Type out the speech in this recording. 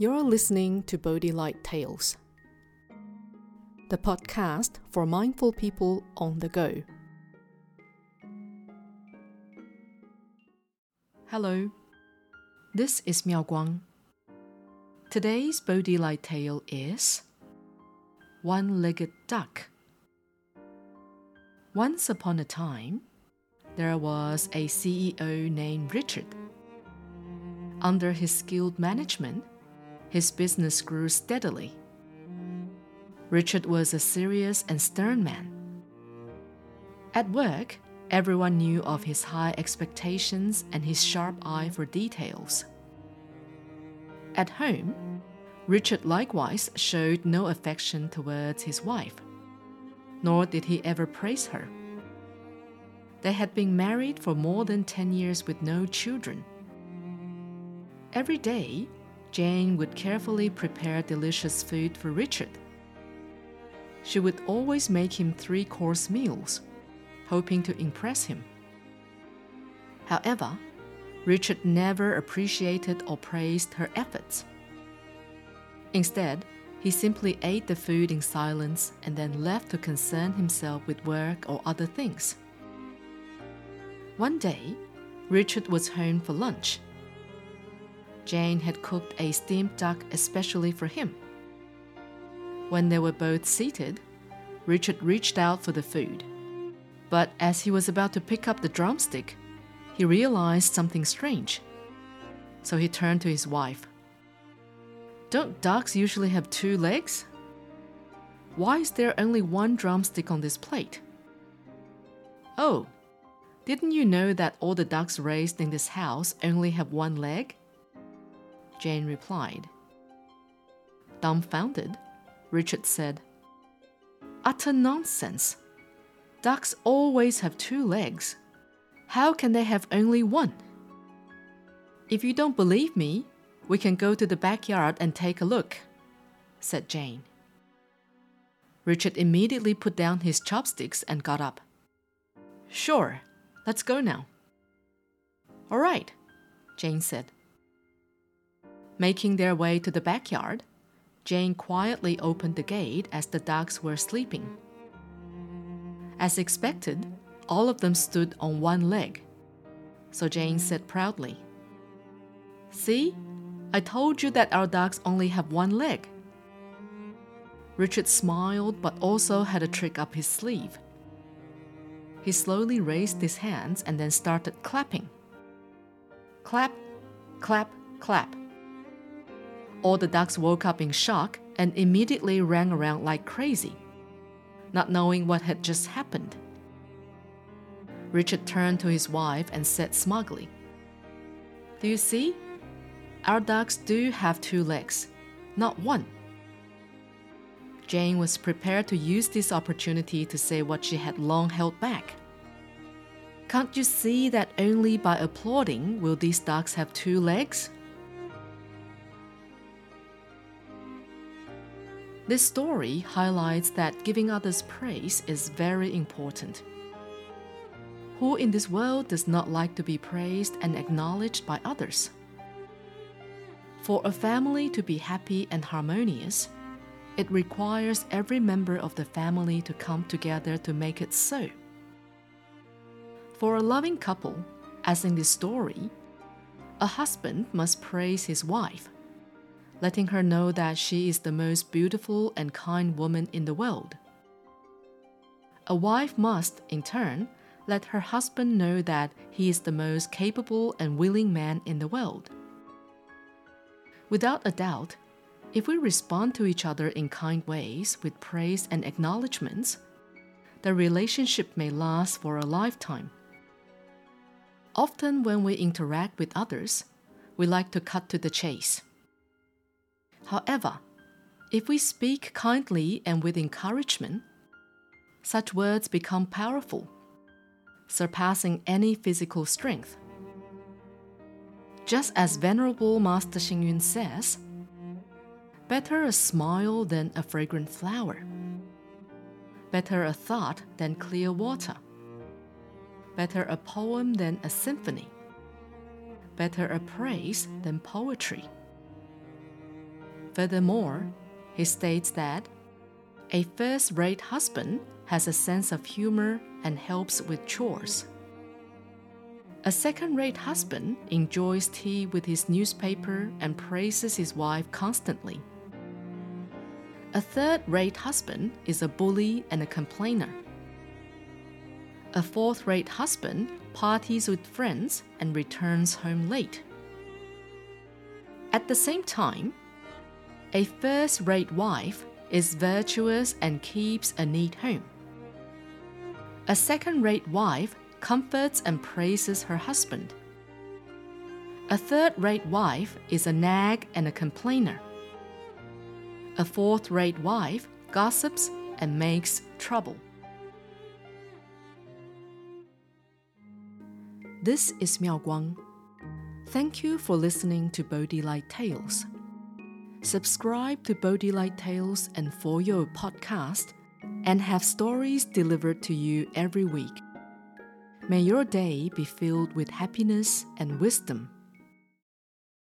You're listening to Bodhi Light Tales, the podcast for mindful people on the go. Hello, this is Miao Guang. Today's Bodhi Light tale is One Legged Duck. Once upon a time, there was a CEO named Richard. Under his skilled management, his business grew steadily. Richard was a serious and stern man. At work, everyone knew of his high expectations and his sharp eye for details. At home, Richard likewise showed no affection towards his wife, nor did he ever praise her. They had been married for more than 10 years with no children. Every day, Jane would carefully prepare delicious food for Richard. She would always make him three course meals, hoping to impress him. However, Richard never appreciated or praised her efforts. Instead, he simply ate the food in silence and then left to concern himself with work or other things. One day, Richard was home for lunch Jane had cooked a steamed duck especially for him. When they were both seated, Richard reached out for the food. But as he was about to pick up the drumstick, he realized something strange. So he turned to his wife. Don't ducks usually have two legs? Why is there only one drumstick on this plate? Oh, didn't you know that all the ducks raised in this house only have one leg? Jane replied. Dumbfounded, Richard said, Utter nonsense. Ducks always have two legs. How can they have only one? If you don't believe me, we can go to the backyard and take a look, said Jane. Richard immediately put down his chopsticks and got up. Sure, let's go now. All right, Jane said. Making their way to the backyard, Jane quietly opened the gate as the ducks were sleeping. As expected, all of them stood on one leg. So Jane said proudly, See, I told you that our ducks only have one leg. Richard smiled but also had a trick up his sleeve. He slowly raised his hands and then started clapping. Clap, clap, clap. All the ducks woke up in shock and immediately ran around like crazy, not knowing what had just happened. Richard turned to his wife and said smugly, Do you see? Our ducks do have two legs, not one. Jane was prepared to use this opportunity to say what she had long held back. Can't you see that only by applauding will these ducks have two legs? This story highlights that giving others praise is very important. Who in this world does not like to be praised and acknowledged by others? For a family to be happy and harmonious, it requires every member of the family to come together to make it so. For a loving couple, as in this story, a husband must praise his wife letting her know that she is the most beautiful and kind woman in the world. A wife must, in turn, let her husband know that he is the most capable and willing man in the world. Without a doubt, if we respond to each other in kind ways with praise and acknowledgments, the relationship may last for a lifetime. Often, when we interact with others, we like to cut to the chase. However, if we speak kindly and with encouragement, such words become powerful, surpassing any physical strength. Just as Venerable Master Xing Yun says, better a smile than a fragrant flower, better a thought than clear water, better a poem than a symphony, better a praise than poetry. Furthermore, he states that a first rate husband has a sense of humor and helps with chores. A second rate husband enjoys tea with his newspaper and praises his wife constantly. A third rate husband is a bully and a complainer. A fourth rate husband parties with friends and returns home late. At the same time, a first rate wife is virtuous and keeps a neat home. A second rate wife comforts and praises her husband. A third rate wife is a nag and a complainer. A fourth rate wife gossips and makes trouble. This is Miao Guang. Thank you for listening to Bodhi Light Tales. Subscribe to Bodhi Light Tales and For Your podcast and have stories delivered to you every week. May your day be filled with happiness and wisdom.